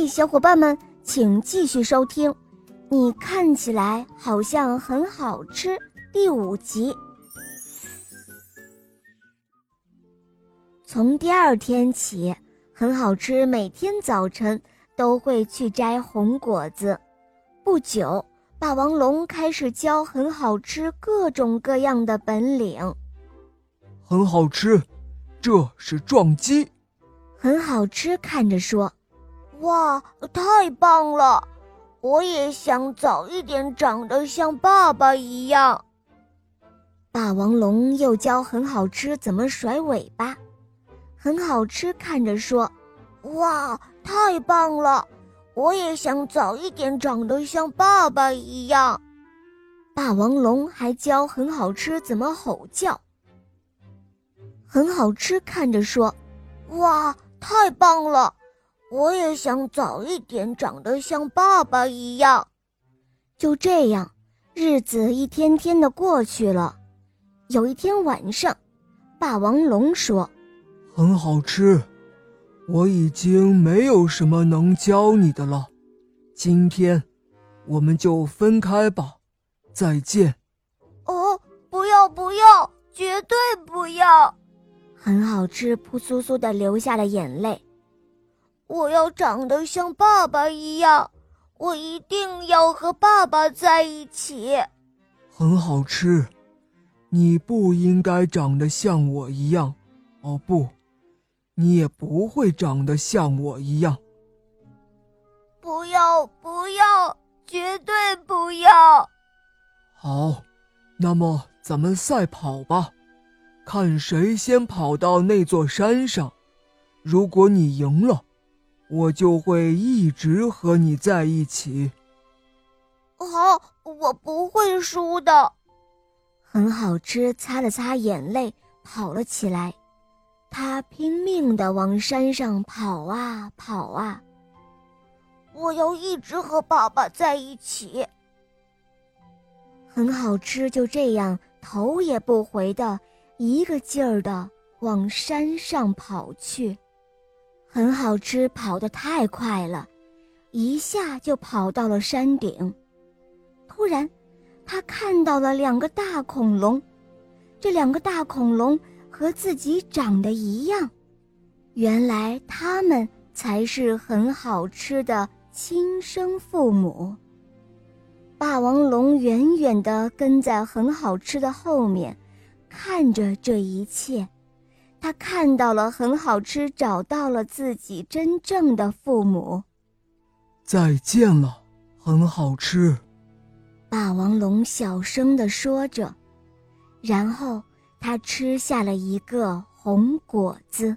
嘿，小伙伴们，请继续收听。你看起来好像很好吃。第五集。从第二天起，很好吃。每天早晨都会去摘红果子。不久，霸王龙开始教很好吃各种各样的本领。很好吃，这是撞击。很好吃，看着说：“哇，太棒了！我也想早一点长得像爸爸一样。”霸王龙又教很好吃怎么甩尾巴。很好吃，看着说：“哇，太棒了！我也想早一点长得像爸爸一样。”霸王龙还教很好吃怎么吼叫。很好吃，看着说：“哇，太棒了！我也想早一点长得像爸爸一样。”就这样，日子一天天的过去了。有一天晚上，霸王龙说。很好吃，我已经没有什么能教你的了。今天，我们就分开吧，再见。哦，不要不要，绝对不要！很好吃，扑簌簌的流下了眼泪。我要长得像爸爸一样，我一定要和爸爸在一起。很好吃，你不应该长得像我一样。哦不。你也不会长得像我一样。不要不要，绝对不要！好，那么咱们赛跑吧，看谁先跑到那座山上。如果你赢了，我就会一直和你在一起。好，我不会输的。很好吃，擦了擦眼泪，跑了起来。他拼命的往山上跑啊跑啊，我要一直和爸爸在一起。很好吃，就这样头也不回的一个劲儿的往山上跑去。很好吃，跑得太快了，一下就跑到了山顶。突然，他看到了两个大恐龙，这两个大恐龙。和自己长得一样，原来他们才是很好吃的亲生父母。霸王龙远远地跟在很好吃的后面，看着这一切。他看到了很好吃，找到了自己真正的父母。再见了，很好吃。霸王龙小声地说着，然后。他吃下了一个红果子。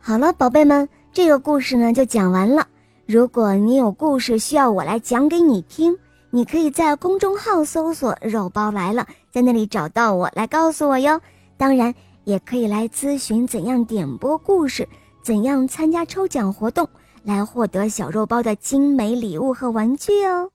好了，宝贝们，这个故事呢就讲完了。如果你有故事需要我来讲给你听，你可以在公众号搜索“肉包来了”，在那里找到我来告诉我哟。当然，也可以来咨询怎样点播故事，怎样参加抽奖活动，来获得小肉包的精美礼物和玩具哦。